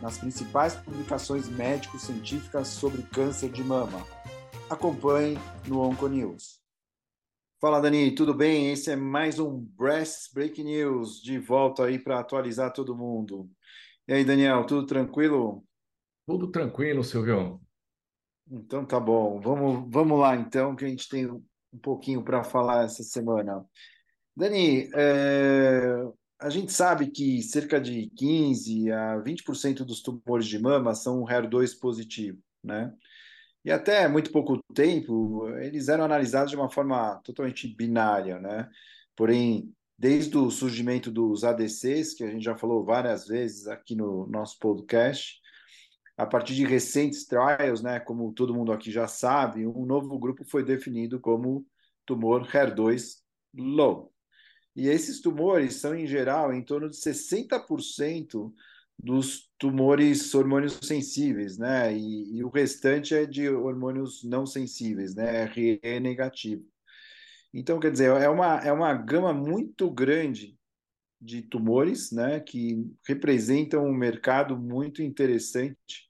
nas principais publicações médico-científicas sobre câncer de mama. Acompanhe no Onconews. Fala, Dani, tudo bem? Esse é mais um Breast Break News, de volta aí para atualizar todo mundo. E aí, Daniel, tudo tranquilo? Tudo tranquilo, Silvio. Então tá bom. Vamos, vamos lá, então, que a gente tem um pouquinho para falar essa semana. Dani, é, a gente sabe que cerca de 15 a 20% dos tumores de mama são HER2 positivo, né? E até muito pouco tempo, eles eram analisados de uma forma totalmente binária, né? Porém, desde o surgimento dos ADCs, que a gente já falou várias vezes aqui no nosso podcast, a partir de recentes trials, né, como todo mundo aqui já sabe, um novo grupo foi definido como tumor HER2 low. E esses tumores são, em geral, em torno de 60% dos tumores hormônios sensíveis, né? E, e, o restante é de hormônios não sensíveis, né? RE negativo. Então, quer dizer, é uma, é uma gama muito grande de tumores, né? Que representam um mercado muito interessante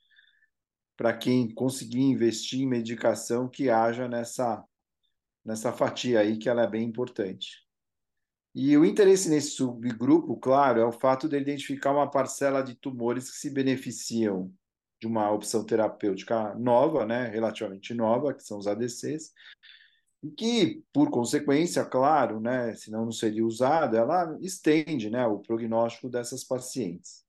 para quem conseguir investir em medicação que haja nessa, nessa fatia aí, que ela é bem importante. E o interesse nesse subgrupo, claro, é o fato de identificar uma parcela de tumores que se beneficiam de uma opção terapêutica nova, né, relativamente nova, que são os ADCs, e que, por consequência, claro, né, senão não seria usado, ela estende né, o prognóstico dessas pacientes.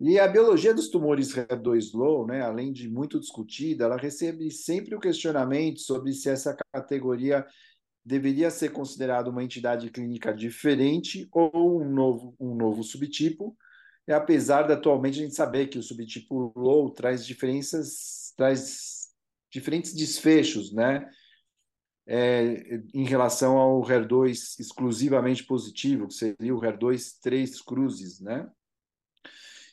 E a biologia dos tumores HER2 low, né, além de muito discutida, ela recebe sempre o questionamento sobre se essa categoria deveria ser considerado uma entidade clínica diferente ou um novo, um novo subtipo, e apesar de atualmente a gente saber que o subtipo low traz diferenças, traz diferentes desfechos, né? É, em relação ao HER2 exclusivamente positivo, que seria o HER2 três cruzes, né?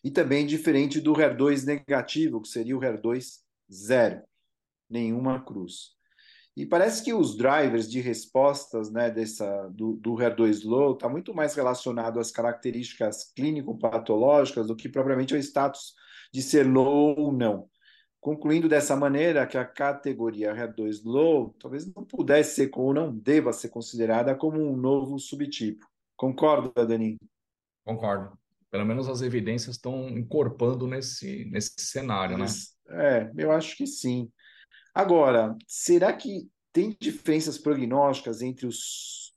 E também diferente do HER2 negativo, que seria o HER2 zero, nenhuma cruz. E parece que os drivers de respostas né, dessa, do, do HER2 low está muito mais relacionado às características clínico-patológicas do que propriamente ao status de ser low ou não. Concluindo dessa maneira que a categoria HER2 low talvez não pudesse ser ou não deva ser considerada como um novo subtipo. Concorda, Dani? Concordo. Pelo menos as evidências estão incorporando nesse, nesse cenário, né? É, eu acho que sim. Agora, será que tem diferenças prognósticas entre os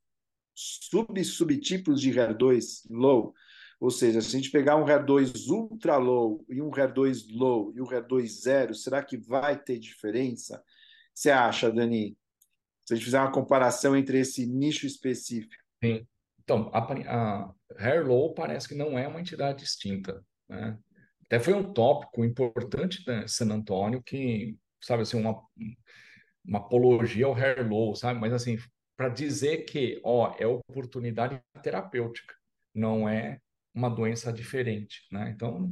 sub-subtipos de HER2 low? Ou seja, se a gente pegar um HER2 ultra low e um HER2 low e um HER2 zero, será que vai ter diferença? Você acha, Dani? Se a gente fizer uma comparação entre esse nicho específico. Sim. Então, a, a HER low parece que não é uma entidade distinta, né? Até foi um tópico importante da San Antônio que sabe assim, uma, uma apologia ao hair low, sabe? Mas assim, para dizer que, ó, é oportunidade terapêutica, não é uma doença diferente, né? Então,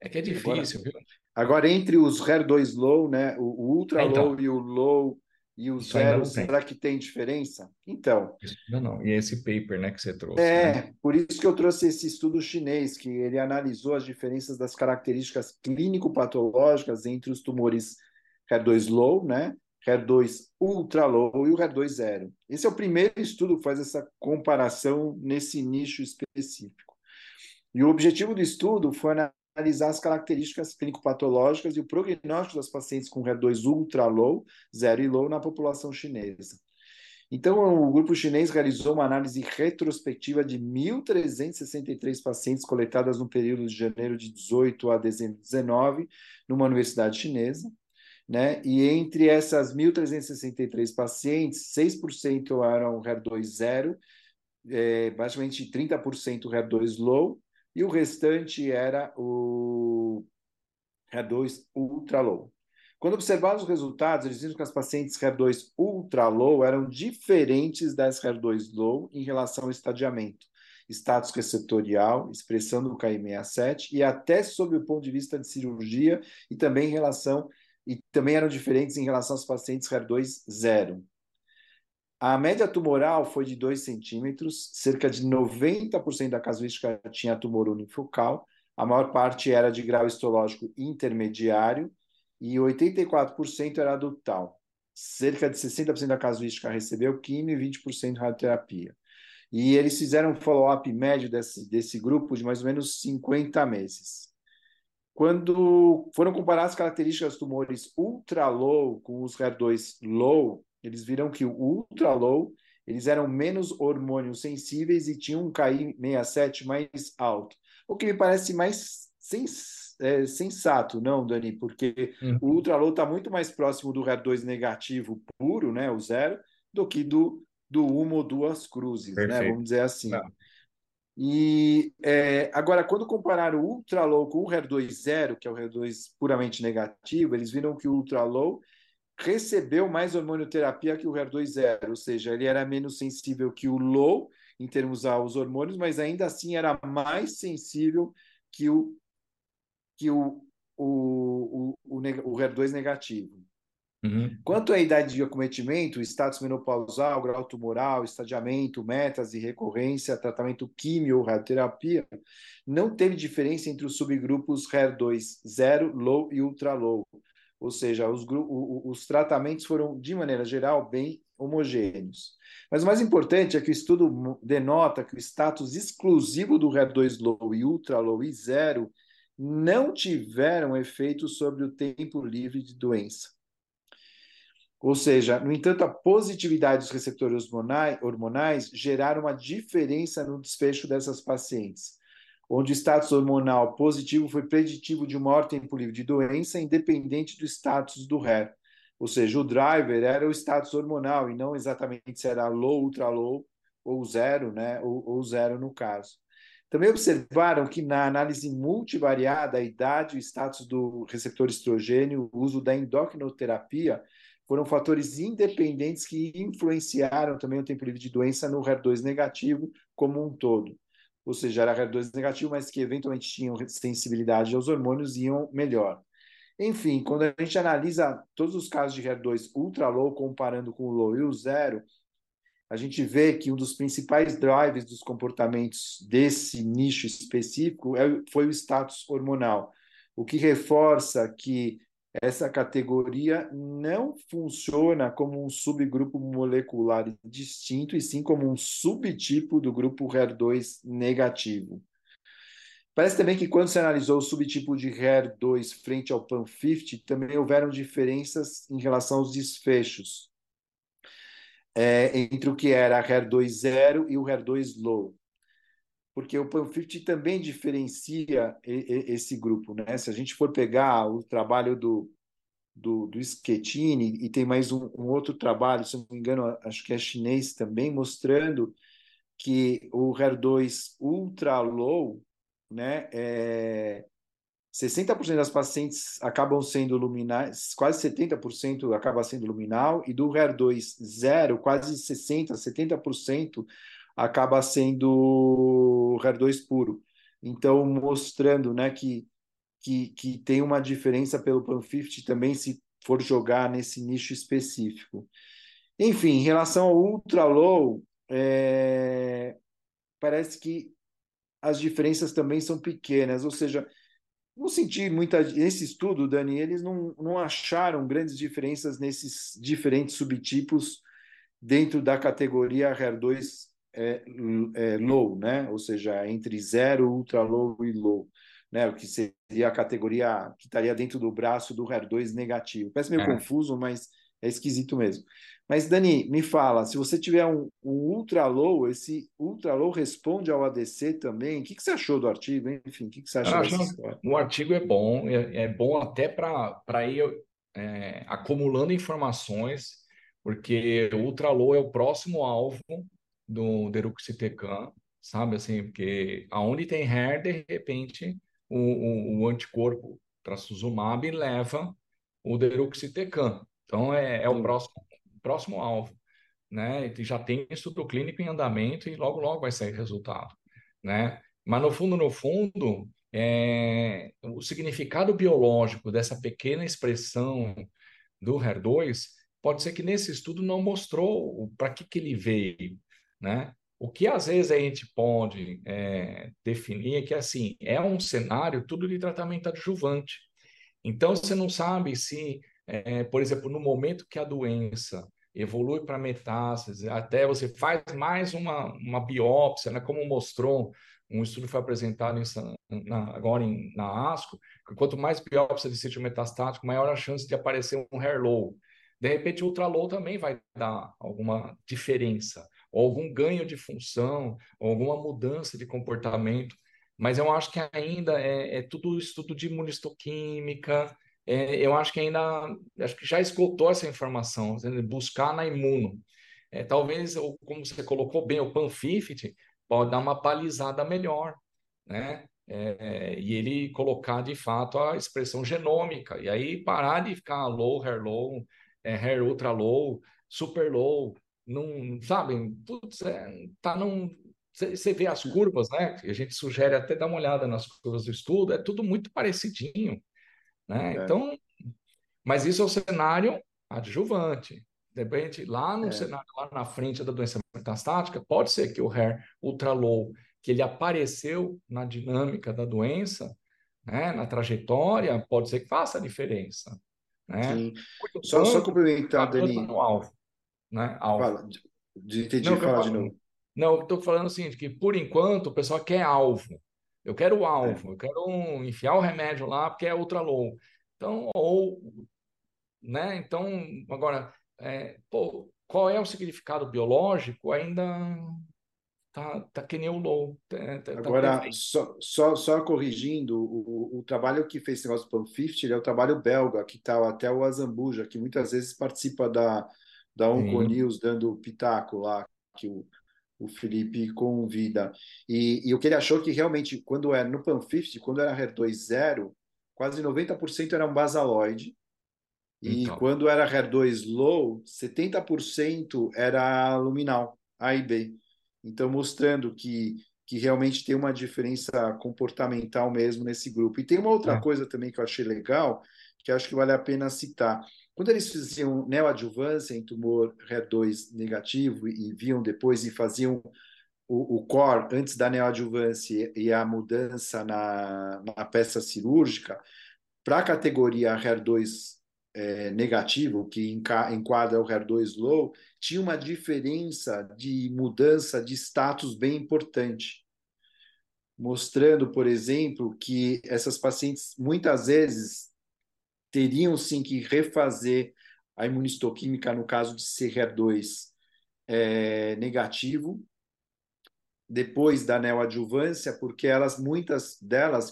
é que é difícil, agora, viu? Agora, entre os HER2 low, né, o, ultra então, low e o low e o zero, será que tem diferença? Então. Não, não. E esse paper, né, que você trouxe. É, né? por isso que eu trouxe esse estudo chinês, que ele analisou as diferenças das características clínico-patológicas entre os tumores HER2 low, né? HER2 ultra low e o HER2 zero. Esse é o primeiro estudo que faz essa comparação nesse nicho específico. E o objetivo do estudo foi analisar as características clínico-patológicas e o prognóstico das pacientes com HER2 ultra low, zero e low na população chinesa. Então, o grupo chinês realizou uma análise retrospectiva de 1.363 pacientes coletadas no período de janeiro de 18 a dezembro de 19, numa universidade chinesa né? E entre essas 1.363 pacientes, 6% eram HER2 zero, é, basicamente 30% HER2 low, e o restante era o HER2 ultra low. Quando observaram os resultados, eles viram que as pacientes HER2 ultra low eram diferentes das HER2 low em relação ao estadiamento, status receptorial, expressão do KI67 e até sob o ponto de vista de cirurgia e também em relação e também eram diferentes em relação aos pacientes HER2 zero. A média tumoral foi de 2 centímetros, cerca de 90% da casuística tinha tumor unifocal, a maior parte era de grau histológico intermediário e 84% era adultal. Cerca de 60% da casuística recebeu quimio e 20% radioterapia. E eles fizeram um follow-up médio desse, desse grupo de mais ou menos 50 meses. Quando foram comparar as características dos tumores ultra low com os HER2 low, eles viram que o ultra low eles eram menos hormônios sensíveis e tinham um KI67 mais alto. O que me parece mais sens é, sensato, não, Dani? Porque uhum. o ultra low está muito mais próximo do HER2 negativo puro, né, o zero, do que do, do uma ou duas cruzes, né? Vamos dizer assim. Não. E é, agora, quando compararam o ultra low com o HER2 zero, que é o HER2 puramente negativo, eles viram que o ultra low recebeu mais hormonioterapia que o HER2-0, ou seja, ele era menos sensível que o low em termos aos hormônios, mas ainda assim era mais sensível que o, que o, o, o, o, o HER2 negativo. Uhum. Quanto à idade de acometimento, status menopausal, grau tumoral, estadiamento, metas e recorrência, tratamento químio ou radioterapia, não teve diferença entre os subgrupos HER2 0, low e ultra low. Ou seja, os, os tratamentos foram, de maneira geral, bem homogêneos. Mas o mais importante é que o estudo denota que o status exclusivo do HER2 low e ultra low e zero não tiveram efeito sobre o tempo livre de doença. Ou seja, no entanto, a positividade dos receptores hormonais geraram uma diferença no desfecho dessas pacientes onde o status hormonal positivo foi preditivo de um maior tempo livre de doença, independente do status do HER. Ou seja, o driver era o status hormonal e não exatamente se era low, ultra low ou zero, né? ou, ou zero no caso. Também observaram que na análise multivariada, a idade e o status do receptor estrogênio, o uso da endocrinoterapia, foram fatores independentes que influenciaram também o tempo livre de doença no HER2 negativo como um todo ou seja, era HER2 negativo, mas que eventualmente tinham sensibilidade aos hormônios iam melhor. Enfim, quando a gente analisa todos os casos de HER2 ultra low comparando com o low e o zero, a gente vê que um dos principais drivers dos comportamentos desse nicho específico é, foi o status hormonal, o que reforça que essa categoria não funciona como um subgrupo molecular distinto, e sim como um subtipo do grupo HER2 negativo. Parece também que quando se analisou o subtipo de HER2 frente ao PAN50, também houveram diferenças em relação aos desfechos é, entre o que era HER2 zero e o HER2 low porque o PAN50 também diferencia esse grupo. Né? Se a gente for pegar o trabalho do, do, do Schettini, e tem mais um, um, outro trabalho, se não me engano, acho que é chinês também, mostrando que o HER2 ultra low, né, é, 60% das pacientes acabam sendo luminais, quase 70% acaba sendo luminal, e do HER2 zero, quase 60%, 70% acaba sendo HER2 puro. Então, mostrando né, que, que, que tem uma diferença pelo PAN50 também se for jogar nesse nicho específico. Enfim, em relação ao ultra low, é, parece que as diferenças também são pequenas, ou seja, não senti muita. Nesse estudo, Dani, eles não, não acharam grandes diferenças nesses diferentes subtipos dentro da categoria HER2 é, é, low, né? ou seja, entre zero, ultra low e low, né? o que seria a categoria que estaria dentro do braço do HER2 negativo. Parece meio é. confuso, mas é esquisito mesmo. Mas, Dani, me fala, se você tiver um, um, ultra low, esse ultra low responde ao ADC também? O que, que você achou do artigo? Enfim, o que, que você achou história? O artigo é bom, é, é bom até para ir é, acumulando informações, porque o ultra low é o próximo alvo do deruxtecan, sabe assim, porque aonde tem HER, de repente, o, o, o anticorpo trastuzumab leva o deruxtecan. Então, é, é o próximo, próximo alvo. Né? E já tem estudo clínico em andamento e logo, logo vai sair resultado. Né? Mas, no fundo, no fundo, é, o significado biológico dessa pequena expressão do HER2 pode ser que nesse estudo não mostrou para que, que ele veio. Né? O que às vezes a gente pode é, definir é que assim é um cenário tudo de tratamento adjuvante. Então você não sabe se, é, por exemplo, no momento que a doença evolui para metástase, até você faz mais uma, uma biópsia, né, como mostrou um estudo foi apresentado em, na, agora em, na ASCO, que quanto mais biópsia de sítio metastático, maior a chance de aparecer um hair low. De repente, o ultralow também vai dar alguma diferença ou algum ganho de função, alguma mudança de comportamento. Mas eu acho que ainda é, é tudo estudo de imunistoquímica. É, eu acho que ainda acho que já esgotou essa informação, buscar na imuno. É, talvez, como você colocou bem, o PAN50 pode dar uma balizada melhor, né? É, e ele colocar de fato a expressão genômica, e aí parar de ficar low, hair low, é, hair ultra low, super low, não, sabe, putz, é, tá num. Você vê as curvas, né? A gente sugere até dar uma olhada nas curvas do estudo, é tudo muito parecidinho, né? É. Então, mas isso é o cenário adjuvante. De repente, lá no é. cenário, lá na frente da doença metastática, pode ser que o hair ultra low, que ele apareceu na dinâmica da doença, né, na trajetória, pode ser que faça a diferença. Né? Sim. Só, só complementar, Dani. No alvo né? Alvo. Fala, de, entendi, não, fala de novo. Não, eu estou falando assim, que por enquanto o pessoal quer alvo. Eu quero o alvo, é. eu quero um, enfiar o remédio lá porque é ultra low. Então, ou, né? Então, agora, é, pô, qual é o significado biológico? Ainda tá, tá que nem o low. Tá, tá, agora, tá só, só, só corrigindo, o, o trabalho que fez esse negócio do Pan50 é o trabalho belga, que está até o Azambuja, que muitas vezes participa da, da Onconews dando pitaco lá, que o, o Felipe convida. E, e o que ele achou que realmente, quando era no PAN50, quando era HER2 quase 90% era um basaloide. E então. quando era HER2 low, 70% era luminal, A e B. Então, mostrando que, que realmente tem uma diferença comportamental mesmo nesse grupo. E tem uma outra é. coisa também que eu achei legal, que acho que vale a pena citar. Quando eles faziam neoadjuvância em tumor HER2 negativo e viam depois e faziam o, o core antes da neoadjuvância e a mudança na, na peça cirúrgica, para a categoria HER2 é, negativo, que enquadra o HER2 low, tinha uma diferença de mudança de status bem importante. Mostrando, por exemplo, que essas pacientes muitas vezes teriam sim que refazer a imunistoquímica no caso de CR2 é, negativo, depois da neoadjuvância, porque elas, muitas delas,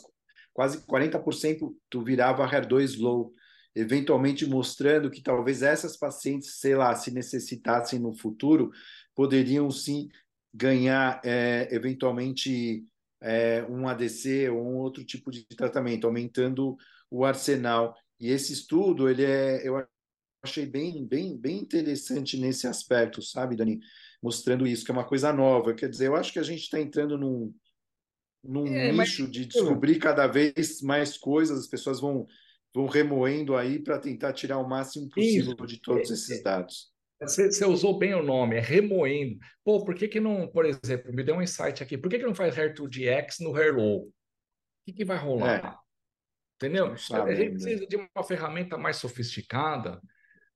quase 40% tu virava HER2 low, eventualmente mostrando que talvez essas pacientes, sei lá, se necessitassem no futuro, poderiam sim ganhar é, eventualmente é, um ADC ou um outro tipo de tratamento, aumentando o arsenal. E esse estudo, ele é, eu achei bem, bem, bem interessante nesse aspecto, sabe, Dani? Mostrando isso, que é uma coisa nova. Quer dizer, eu acho que a gente está entrando num, num é, nicho mas... de descobrir cada vez mais coisas, as pessoas vão, vão remoendo aí para tentar tirar o máximo possível isso. de todos é, esses dados. Você, você, usou bem o nome, é remoendo. Pô, por que, que não, por exemplo, me deu um insight aqui, por que, que não faz HER2DX no HER-Low? O que, que vai rolar? É. Entendeu? a gente precisa de uma ferramenta mais sofisticada,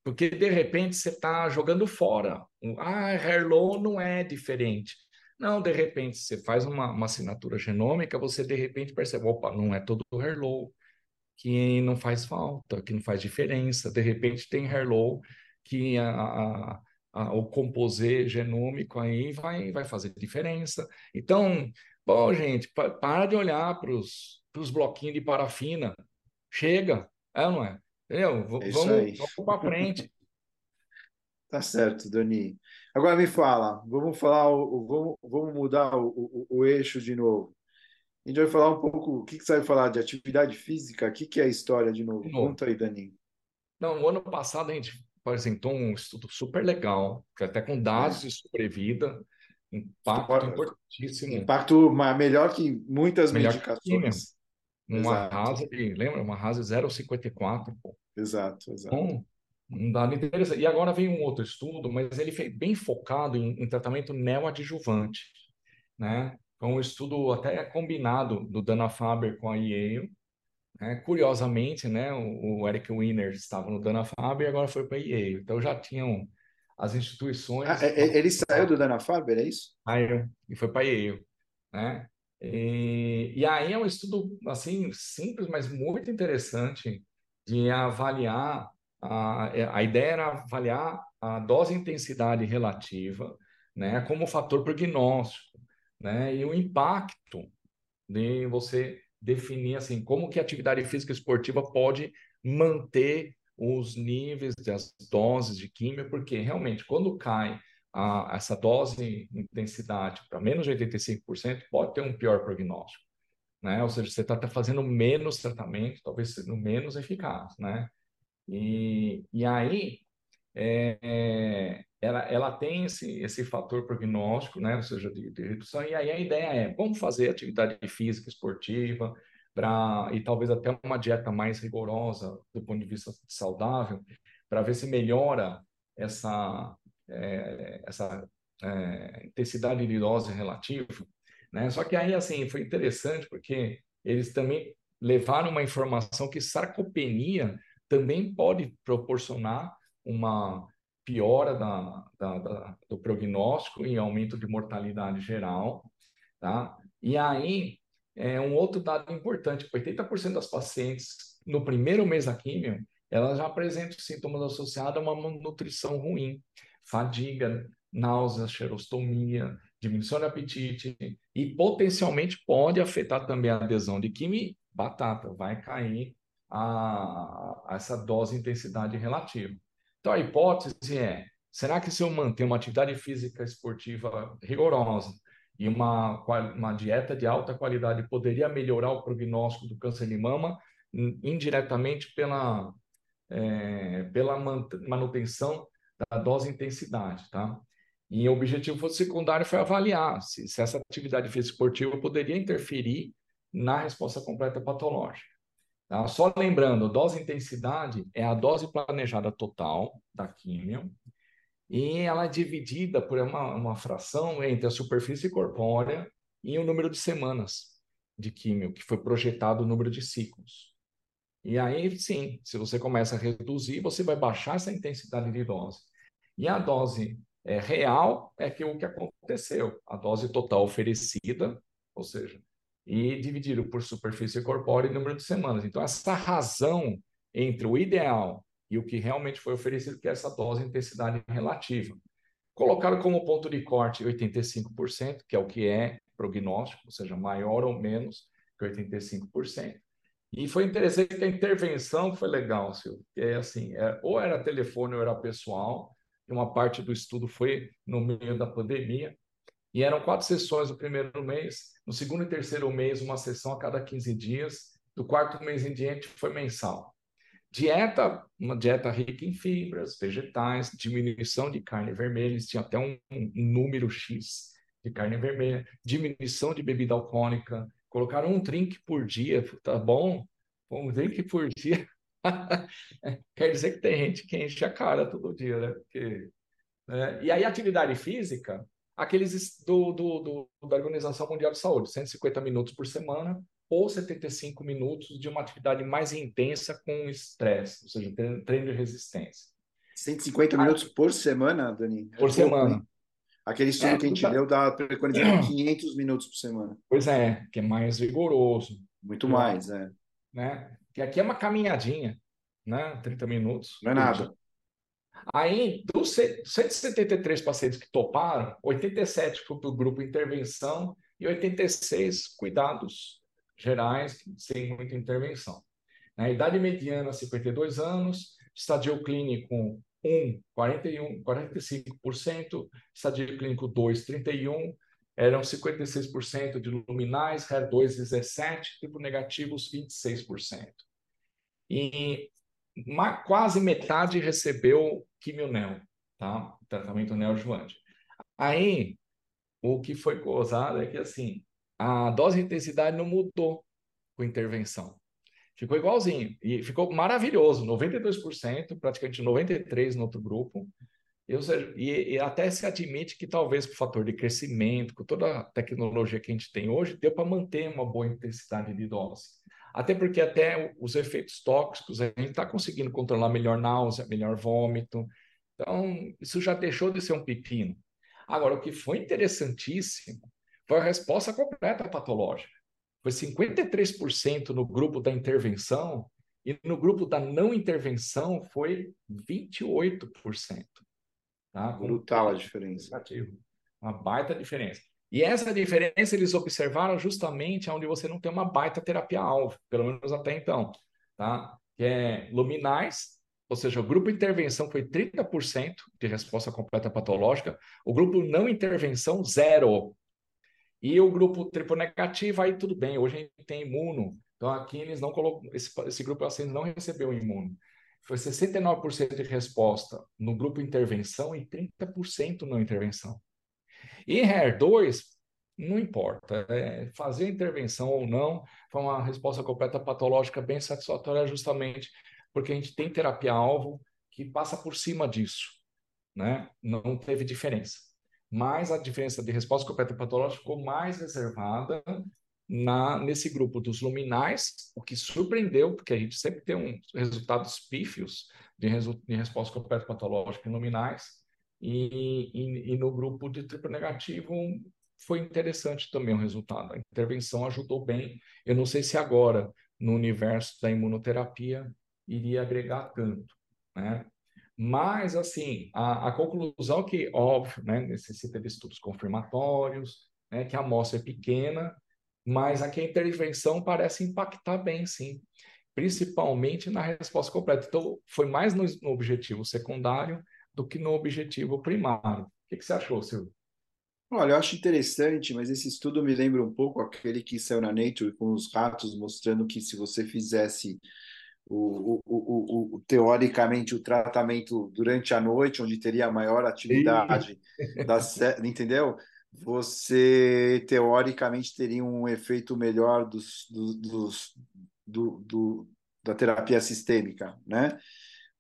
porque de repente você está jogando fora. Ah, Hairlow não é diferente. Não, de repente você faz uma, uma assinatura genômica, você de repente percebe, opa, não é todo o Hairlow que não faz falta, que não faz diferença. De repente tem Hairlow que a, a, a, o composê genômico aí vai, vai fazer diferença. Então, bom, gente, para de olhar para os os bloquinhos de parafina. Chega, é ou não é? Entendeu? É vamos, vamos para frente. tá certo, Dani. Agora me fala, vamos falar, o, vamos, vamos mudar o, o, o eixo de novo. A gente vai falar um pouco, o que, que você vai falar de atividade física? O que, que é a história de novo? De novo. Conta aí, Dani. Não, no ano passado a gente apresentou um estudo super legal, que até com dados de sobrevida, impacto importantíssimo. Impacto melhor que muitas Melhor que medicações. Uma de, lembra? Uma rasa 0,54, pô. Exato, exato. Bom, um dado interessante. E agora vem um outro estudo, mas ele foi bem focado em, em tratamento neoadjuvante, né? Foi um estudo até combinado do Dana-Farber com a Yale, né? Curiosamente, né? O, o Eric Wiener estava no Dana-Farber e agora foi para a Yale. Então já tinham as instituições Ah, é- é- ele saiu do Dana-Farber, é isso? Yale, e foi para Yale, né? E, e aí é um estudo assim simples, mas muito interessante de avaliar a, a ideia era avaliar a dose intensidade relativa, né, como fator prognóstico, né, e o impacto de você definir assim como que a atividade física esportiva pode manter os níveis das doses de químio, porque realmente quando cai a, essa dose intensidade para menos de 85%, pode ter um pior prognóstico, né? Ou seja, você está fazendo menos tratamento, talvez sendo menos eficaz, né? E, e aí é, é, ela, ela tem esse, esse fator prognóstico, né? Ou seja, de, de redução. E aí a ideia é, vamos fazer atividade física esportiva para e talvez até uma dieta mais rigorosa do ponto de vista saudável, para ver se melhora essa é, essa é, intensidade de dose relativa, né? Só que aí assim foi interessante porque eles também levaram uma informação que sarcopenia também pode proporcionar uma piora da, da, da, do prognóstico e aumento de mortalidade geral, tá? E aí é um outro dado importante: 80% das pacientes no primeiro mês da químio elas já apresentam sintomas associados a uma nutrição ruim fadiga, náuseas, xerostomia, diminuição de apetite e potencialmente pode afetar também a adesão de químio batata, vai cair a, a essa dose intensidade relativa. Então a hipótese é, será que se eu manter uma atividade física esportiva rigorosa e uma, uma dieta de alta qualidade poderia melhorar o prognóstico do câncer de mama indiretamente pela, é, pela manutenção da dose intensidade, tá? E o objetivo secundário foi avaliar se, se essa atividade física esportiva poderia interferir na resposta completa patológica. Tá? Só lembrando, dose intensidade é a dose planejada total da químio e ela é dividida por uma, uma fração entre a superfície corpórea e o número de semanas de químio, que foi projetado o número de ciclos. E aí, sim, se você começa a reduzir, você vai baixar essa intensidade de dose. E a dose é, real é que o que aconteceu, a dose total oferecida, ou seja, e dividido por superfície corpórea e número de semanas. Então, essa razão entre o ideal e o que realmente foi oferecido, que é essa dose intensidade relativa. Colocaram como ponto de corte 85%, que é o que é prognóstico, ou seja, maior ou menos que 85%. E foi interessante que a intervenção foi legal, Silvio. É assim, é, ou era telefone ou era pessoal. E uma parte do estudo foi no meio da pandemia. E eram quatro sessões no primeiro mês. No segundo e terceiro mês, uma sessão a cada 15 dias. Do quarto mês em diante, foi mensal. Dieta, uma dieta rica em fibras, vegetais, diminuição de carne vermelha, eles tinham até um, um número X de carne vermelha, diminuição de bebida alcoólica, colocaram um drink por dia, tá bom? Um drink por dia. Quer dizer que tem gente que enche a cara todo dia, né? Porque, né? E aí, atividade física, aqueles do, do, do, da Organização Mundial de Saúde, 150 minutos por semana ou 75 minutos de uma atividade mais intensa com estresse, ou seja, treino de resistência. 150 ah, minutos por semana, Dani? Por é semana. Pouco, Aquele estudo é, que a gente tá... deu dá preconizando 500 minutos por semana. Pois é, que é mais rigoroso. Muito mais, é. Né? Que aqui é uma caminhadinha, né? 30 minutos. Não é nada. Aí, dos 173 pacientes que toparam, 87 foi para o grupo intervenção e 86 cuidados gerais, sem muita intervenção. Na idade mediana, 52 anos, estadio clínico 1, 41, 45%, estadio clínico 2, 31%, eram 56% de luminais, HER2 17%, tipo negativos 26%. E uma, quase metade recebeu quimionel, tá? Tratamento neoadjuvante. Aí, o que foi gozado é que, assim, a dose de intensidade não mudou com intervenção. Ficou igualzinho. E ficou maravilhoso, 92%, praticamente 93% no outro grupo. Eu, e, e, até se admite que talvez o fator de crescimento, com toda a tecnologia que a gente tem hoje, deu para manter uma boa intensidade de dose. Até porque até os efeitos tóxicos, a gente está conseguindo controlar melhor náusea, melhor vômito. Então, isso já deixou de ser um pepino. Agora, o que foi interessantíssimo foi a resposta completa patológica. Foi 53% no grupo da intervenção e no grupo da não intervenção foi 28%. Tá? Brutal a diferença. Uma baita diferença. E essa diferença eles observaram justamente onde você não tem uma baita terapia-alvo, pelo menos até então, tá? que é luminais, ou seja, o grupo intervenção foi 30% de resposta completa patológica, o grupo não intervenção, zero. E o grupo triplo negativo, aí tudo bem, hoje a gente tem imuno, então aqui eles não colocam, esse, esse grupo assim não recebeu imuno. Foi 69% de resposta no grupo intervenção e 30% não intervenção. E HER2, não importa, é, fazer intervenção ou não, foi uma resposta completa patológica bem satisfatória, justamente porque a gente tem terapia-alvo que passa por cima disso, né? Não teve diferença mas a diferença de resposta completa patológica ficou mais reservada na, nesse grupo dos luminais, o que surpreendeu, porque a gente sempre tem um, resultados pífios de, resu, de resposta completa patológica em luminais, e, e, e, no grupo de triplo negativo foi interessante também o resultado. A intervenção ajudou bem. Eu não sei se agora, no universo da imunoterapia, iria agregar tanto, né? Mas, assim, a, a conclusão que, óbvio, né, necessita de estudos confirmatórios, né, que a amostra é pequena, mas aqui a intervenção parece impactar bem, sim, principalmente na resposta completa. Então, foi mais no, no objetivo secundário do que no objetivo primário. O que, que você achou, Silvio? Olha, eu acho interessante, mas esse estudo me lembra um pouco aquele que saiu na Nature com os ratos, mostrando que se você fizesse o, o, o, teoricamente o tratamento durante a noite, onde teria maior atividade, da, entendeu? Você teoricamente teria um efeito melhor dos, dos, do, do, da terapia sistêmica, né?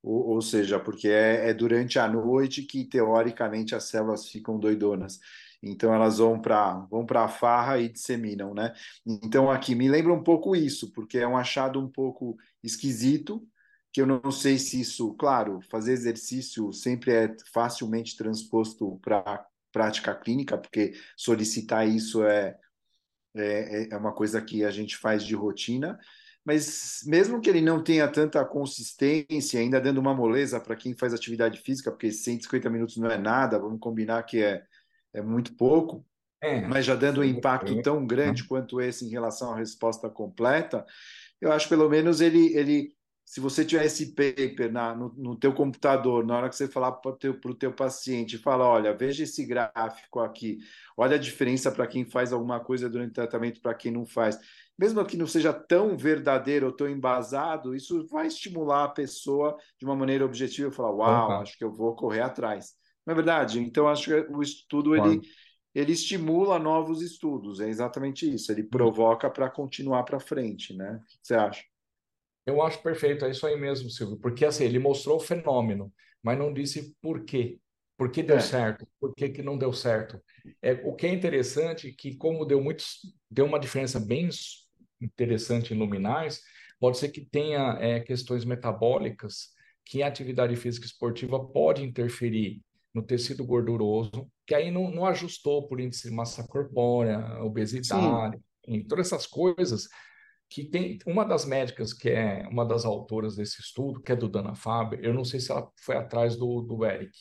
Ou, ou seja, porque é, é durante a noite que teoricamente as células ficam doidonas. Então elas vão para vão para a farra e disseminam, né? Então aqui me lembra um pouco isso, porque é um achado um pouco esquisito, que eu não sei se isso, claro, fazer exercício sempre é facilmente transposto para prática clínica, porque solicitar isso é, é, é uma coisa que a gente faz de rotina, mas mesmo que ele não tenha tanta consistência, ainda dando uma moleza para quem faz atividade física, porque 150 minutos não é nada, vamos combinar que é é muito pouco, é, mas já dando um impacto tão grande quanto esse em relação à resposta completa, eu acho pelo menos ele, ele se você tiver esse paper na, no, no teu computador, na hora que você falar para o teu, teu paciente, fala, olha, veja esse gráfico aqui, olha a diferença para quem faz alguma coisa durante o tratamento para quem não faz. Mesmo que não seja tão verdadeiro ou tão embasado, isso vai estimular a pessoa de uma maneira objetiva, falar, uau, uhum. acho que eu vou correr atrás. Não é verdade? Então, acho que o estudo ele, ele estimula novos estudos, é exatamente isso. Ele provoca para continuar para frente, né? O que você acha? Eu acho perfeito, é isso aí mesmo, Silvio. Porque assim, ele mostrou o fenômeno, mas não disse por quê. Por que deu é. certo? Por que, que não deu certo? É, o que é interessante é que, como deu muitos, deu uma diferença bem interessante em luminais, pode ser que tenha é, questões metabólicas que a atividade física esportiva pode interferir no tecido gorduroso, que aí não, não ajustou por índice de massa corpórea, obesidade, em todas essas coisas que tem uma das médicas que é uma das autoras desse estudo, que é do Dana Faber, eu não sei se ela foi atrás do, do Eric,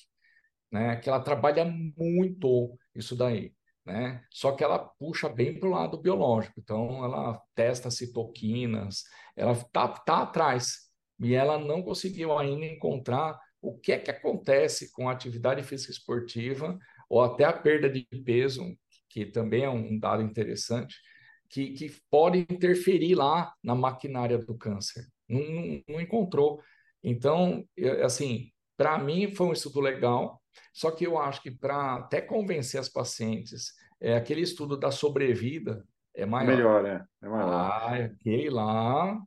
né? Que ela trabalha muito isso daí, né? Só que ela puxa bem para o lado biológico, então ela testa citoquinas, ela tá, tá atrás e ela não conseguiu ainda encontrar o que é que acontece com a atividade física esportiva ou até a perda de peso, que também é um dado interessante, que, que pode interferir lá na maquinária do câncer. Não, não, não encontrou. Então, assim, para mim foi um estudo legal, só que eu acho que para até convencer as pacientes, é aquele estudo da sobrevida é maior. Melhor, é. é maior. Ah, aquele lá.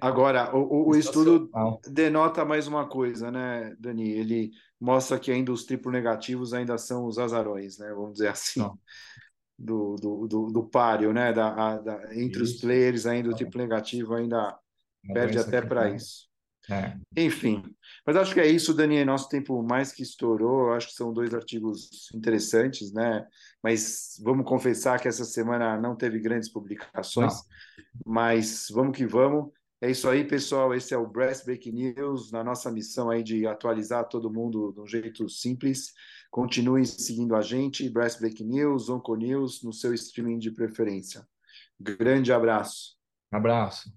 Agora, o, o estudo denota mais uma coisa, né, Dani? Ele mostra que ainda os triplo negativos ainda são os azarões, né? Vamos dizer assim. Não do, do, do, do páreo, né? Da, a, da entre isso. os players ainda o tipo negativo ainda Uma perde até para isso. É. Enfim, mas acho que é isso, Dani. Nosso tempo mais que estourou. Acho que são dois artigos interessantes, né? Mas vamos confessar que essa semana não teve grandes publicações. Não. Mas vamos que vamos. É isso aí, pessoal. Esse é o Breast Break News, na nossa missão aí de atualizar todo mundo de um jeito simples. Continue seguindo a gente, Breast Break News, Onco News, no seu streaming de preferência. Grande abraço. Abraço.